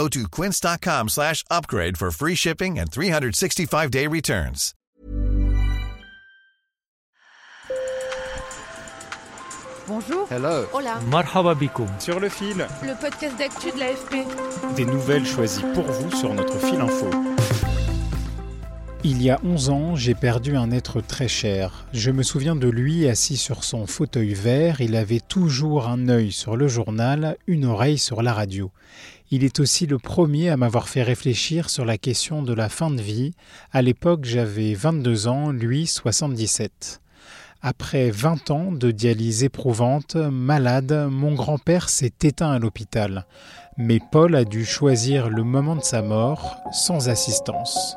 Go to quince.com slash upgrade for free shipping and 365-day returns. Bonjour. Hello. Hola. Marhaba bikoum. Sur le fil, Le podcast d'actu de l'AFP. des nouvelles choisies pour vous sur notre fil info. Il y a 11 ans, j'ai perdu un être très cher. Je me souviens de lui assis sur son fauteuil vert, il avait toujours un œil sur le journal, une oreille sur la radio. Il est aussi le premier à m'avoir fait réfléchir sur la question de la fin de vie. À l'époque, j'avais 22 ans, lui 77. Après 20 ans de dialyse éprouvante, malade, mon grand-père s'est éteint à l'hôpital. Mais Paul a dû choisir le moment de sa mort sans assistance.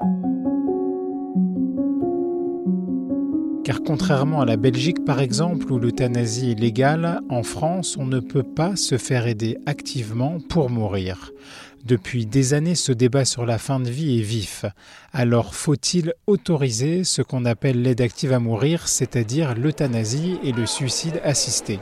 Car contrairement à la Belgique par exemple où l'euthanasie est légale, en France on ne peut pas se faire aider activement pour mourir. Depuis des années ce débat sur la fin de vie est vif. Alors faut-il autoriser ce qu'on appelle l'aide active à mourir, c'est-à-dire l'euthanasie et le suicide assisté?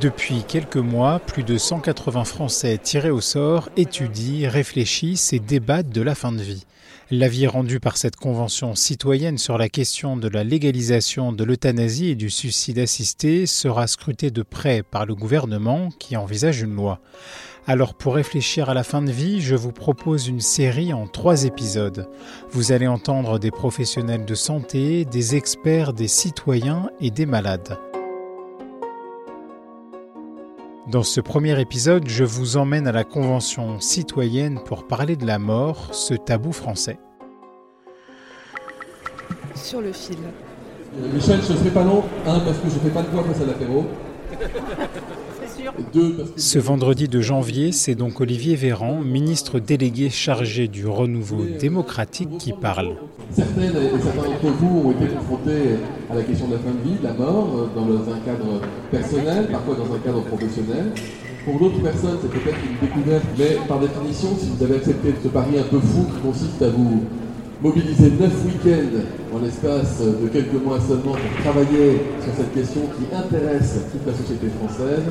Depuis quelques mois, plus de 180 Français tirés au sort étudient, réfléchissent et débattent de la fin de vie. L'avis rendu par cette convention citoyenne sur la question de la légalisation de l'euthanasie et du suicide assisté sera scruté de près par le gouvernement qui envisage une loi. Alors pour réfléchir à la fin de vie, je vous propose une série en trois épisodes. Vous allez entendre des professionnels de santé, des experts, des citoyens et des malades. Dans ce premier épisode, je vous emmène à la Convention citoyenne pour parler de la mort, ce tabou français. Sur le fil. Michel, je ne serai pas long. Un, parce que je ne fais pas de voix face à l'apéro. Ce vendredi de janvier, c'est donc Olivier Véran, ministre délégué chargé du renouveau démocratique, qui parle. Certaines et certains d'entre vous ont été confrontés à la question de la fin de vie, de la mort, euh, dans un cadre personnel, parfois dans un cadre professionnel. Pour d'autres personnes, c'est peut-être une découverte, mais par définition, si vous avez accepté ce pari un peu fou qui consiste à vous mobiliser neuf week-ends en l'espace de quelques mois seulement pour travailler sur cette question qui intéresse toute la société française,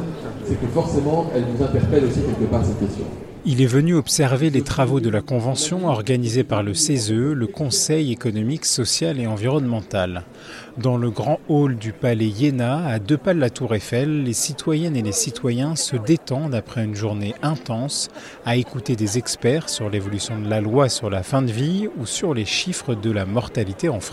c'est que forcément, elle nous interpelle aussi quelque part cette question. Il est venu observer les travaux de la Convention organisée par le CESE, le Conseil économique, social et environnemental. Dans le grand hall du palais Iéna, à deux pas de la tour Eiffel, les citoyennes et les citoyens se détendent après une journée intense à écouter des experts sur l'évolution de la loi sur la fin de vie ou sur les chiffres de la mortalité en France.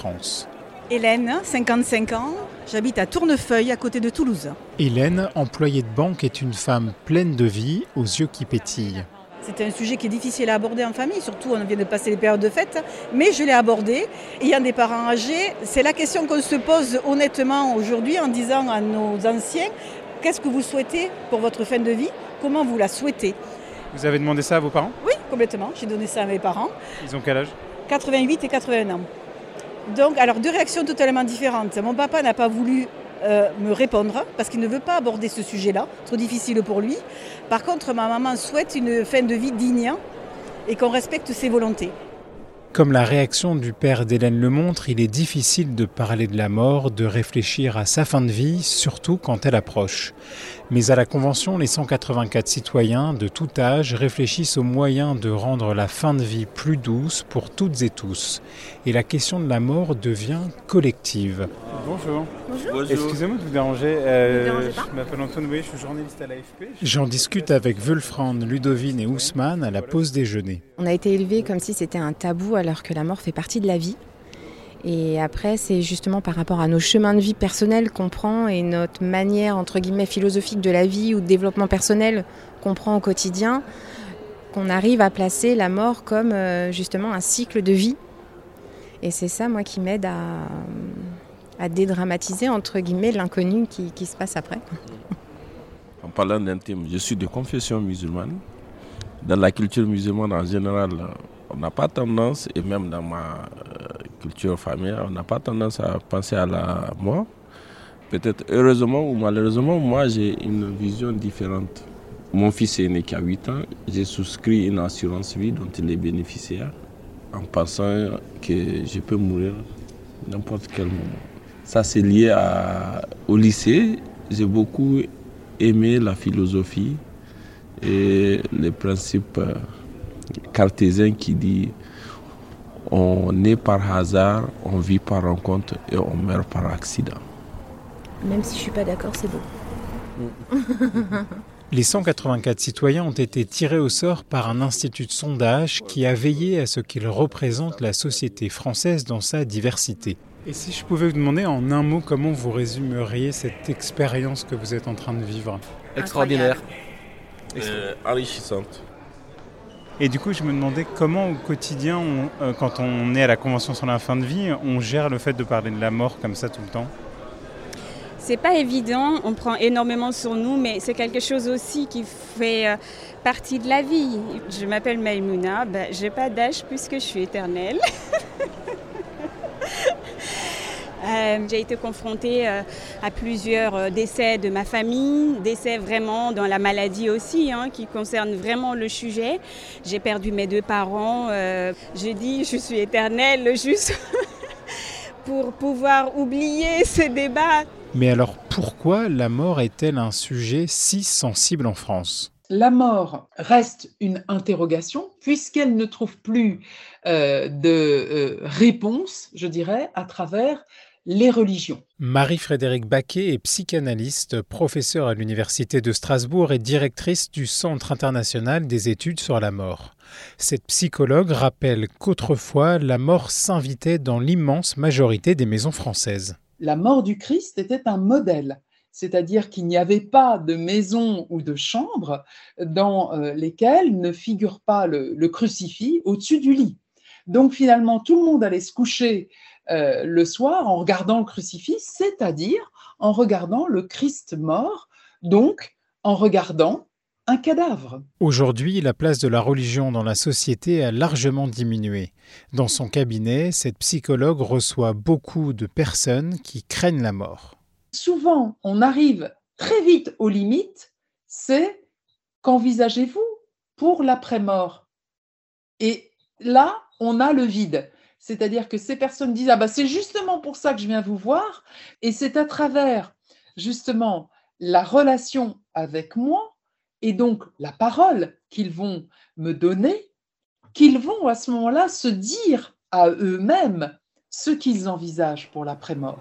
Hélène, 55 ans, j'habite à Tournefeuille, à côté de Toulouse. Hélène, employée de banque, est une femme pleine de vie, aux yeux qui pétillent. C'est un sujet qui est difficile à aborder en famille, surtout on vient de passer les périodes de fête, mais je l'ai abordé. Ayant des parents âgés, c'est la question qu'on se pose honnêtement aujourd'hui en disant à nos anciens, qu'est-ce que vous souhaitez pour votre fin de vie? Comment vous la souhaitez? Vous avez demandé ça à vos parents? Oui, complètement. J'ai donné ça à mes parents. Ils ont quel âge? 88 et 81 ans. Donc, alors deux réactions totalement différentes. Mon papa n'a pas voulu euh, me répondre parce qu'il ne veut pas aborder ce sujet-là, trop difficile pour lui. Par contre, ma maman souhaite une fin de vie digne et qu'on respecte ses volontés. Comme la réaction du père d'Hélène le montre, il est difficile de parler de la mort, de réfléchir à sa fin de vie, surtout quand elle approche. Mais à la Convention, les 184 citoyens de tout âge réfléchissent aux moyens de rendre la fin de vie plus douce pour toutes et tous. Et la question de la mort devient collective. Bonjour. Bonjour. Excusez-moi de vous déranger. euh, Ne dérangez pas. je m'appelle Antoine Bouillet, je suis journaliste à l'AFP. J'en discute avec Wulfrand, Ludovine et Ousmane à la pause déjeuner. On a été élevé comme si c'était un tabou alors que la mort fait partie de la vie. Et après, c'est justement par rapport à nos chemins de vie personnels qu'on prend et notre manière, entre guillemets, philosophique de la vie ou de développement personnel qu'on prend au quotidien, qu'on arrive à placer la mort comme euh, justement un cycle de vie. Et c'est ça, moi, qui m'aide à, à dédramatiser, entre guillemets, l'inconnu qui, se passe après. En parlant d'intime, je suis de confession musulmane. Dans la culture musulmane en général, on n'a pas tendance, et même dans ma euh, culture familiale, on n'a pas tendance à penser à la mort. Peut-être heureusement ou malheureusement, moi j'ai une vision différente. Mon fils est né qu'à 8 ans, j'ai souscrit une assurance vie dont il est bénéficiaire en pensant que je peux mourir n'importe quel moment. Ça c'est lié au lycée. J'ai beaucoup aimé la philosophie et les principes euh, cartésiens qui disent on naît par hasard, on vit par rencontre et on meurt par accident. Même si je suis pas d'accord, c'est beau. Les 184 citoyens ont été tirés au sort par un institut de sondage qui a veillé à ce qu'ils représentent la société française dans sa diversité. Et si je pouvais vous demander en un mot comment vous résumeriez cette expérience que vous êtes en train de vivre Extraordinaire. Euh, enrichissante. Et du coup, je me demandais comment au quotidien, euh, quand on est à la Convention sur la fin de vie, on gère le fait de parler de la mort comme ça tout le temps? C'est pas évident, on prend énormément sur nous, mais c'est quelque chose aussi qui fait euh, partie de la vie. Je m'appelle Maïmouna, ben, j'ai pas d'âge puisque je suis éternelle. Euh, j'ai été confrontée euh, à plusieurs décès de ma famille, décès vraiment dans la maladie aussi, hein, qui concerne vraiment le sujet. J'ai perdu mes deux parents. j'ai dit, je suis éternelle juste pour pouvoir oublier ces débats mais alors pourquoi la mort est-elle un sujet si sensible en France? La mort reste une interrogation puisqu'elle ne trouve plus euh, de euh, réponse, je dirais, à travers les religions. Marie-Frédérique Baquet est psychanalyste, professeure à l'Université de Strasbourg et directrice du Centre international des études sur la mort. Cette psychologue rappelle qu'autrefois, la mort s'invitait dans l'immense majorité des maisons françaises la mort du Christ était un modèle, c'est-à-dire qu'il n'y avait pas de maison ou de chambre dans euh, lesquelles ne figure pas le, crucifix au-dessus du lit. Donc finalement, tout le monde allait se coucher euh, le soir en regardant le crucifix, c'est-à-dire en regardant le Christ mort, donc en regardant un cadavre. Aujourd'hui, la place de la religion dans la société a largement diminué. Dans son cabinet, cette psychologue reçoit beaucoup de personnes qui craignent la mort. Souvent, on arrive très vite aux limites, c'est qu'envisagez-vous pour l'après-mort? Et là, on a le vide. C'est-à-dire que ces personnes disent, ah bah c'est justement pour ça que je viens vous voir, et c'est à travers justement la relation avec moi et donc la parole qu'ils vont me donner, qu'ils vont à ce moment-là se dire à eux-mêmes ce qu'ils envisagent pour l'après-mort.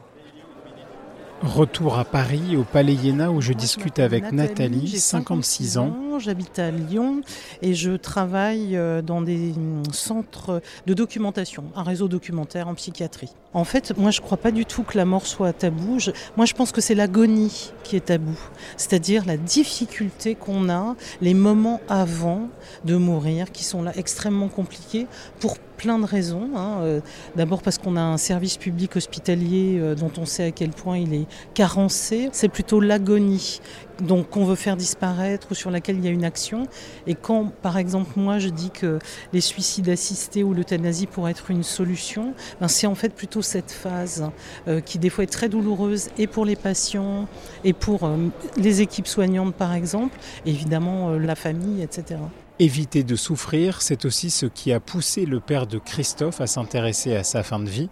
Retour à Paris, au Palais Iéna, où je discute avec Nathalie, 56 ans. J'habite à Lyon et je travaille euh, dans des hum, centres de documentation, un réseau documentaire en psychiatrie. En fait, moi, je ne crois pas du tout que la mort soit tabou. moi, je pense que c'est l'agonie qui est tabou. C'est-à-dire la difficulté qu'on a, les moments avant de mourir, qui sont là extrêmement compliqués pour plein de raisons. Hein. Euh, d'abord parce qu'on a un service public hospitalier euh, dont on sait à quel point il est carencé. C'est plutôt l'agonie donc qu'on veut faire disparaître ou sur laquelle il y a une action. Et quand, par exemple, moi je dis que les suicides assistés ou l'euthanasie pourraient être une solution, ben c'est en fait plutôt cette phase euh, qui des fois est très douloureuse et pour les patients et pour les équipes soignantes par exemple, et évidemment la famille, etc. Éviter de souffrir, c'est aussi ce qui a poussé le père de Christophe à s'intéresser à sa fin de vie.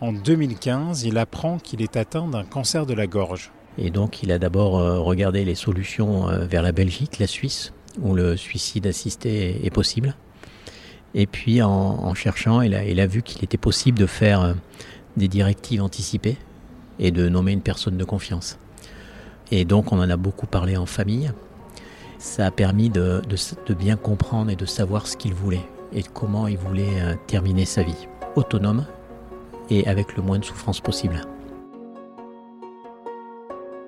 En 2015, il apprend qu'il est atteint d'un cancer de la gorge. Et donc il a d'abord euh, regardé les solutions euh, vers la Belgique, la Suisse, où le suicide assisté est possible. Et puis en, cherchant, il a, vu qu'il était possible de faire euh, des directives anticipées et de nommer une personne de confiance. Et donc on en a beaucoup parlé en famille ça a permis de, bien comprendre et de savoir ce qu'il voulait et comment il voulait euh, terminer sa vie. Autonome et avec le moins de souffrance possible.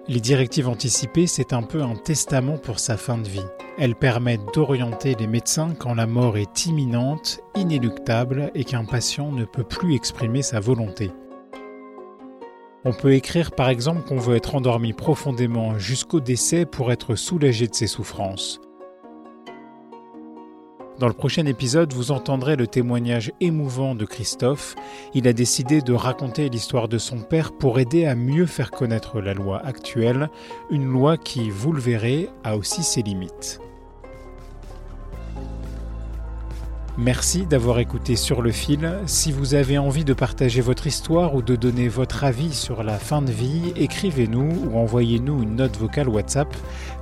Les directives anticipées, c'est un peu un testament pour sa fin de vie. Elles permettent d'orienter les médecins quand la mort est imminente, inéluctable et qu'un patient ne peut plus exprimer sa volonté. On peut écrire par exemple qu'on veut être endormi profondément jusqu'au décès pour être soulagé de ses souffrances. Dans le prochain épisode, vous entendrez le témoignage émouvant de Christophe. Il a décidé de raconter l'histoire de son père pour aider à mieux faire connaître la loi actuelle, une loi qui, vous le verrez, a aussi ses limites. Merci d'avoir écouté Sur le fil. Si vous avez envie de partager votre histoire ou de donner votre avis sur la fin de vie, écrivez-nous ou envoyez-nous une note vocale WhatsApp.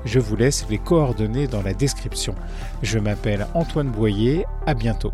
Je vous laisse les coordonnées dans la description. Je m'appelle Antoine Boyer, à bientôt.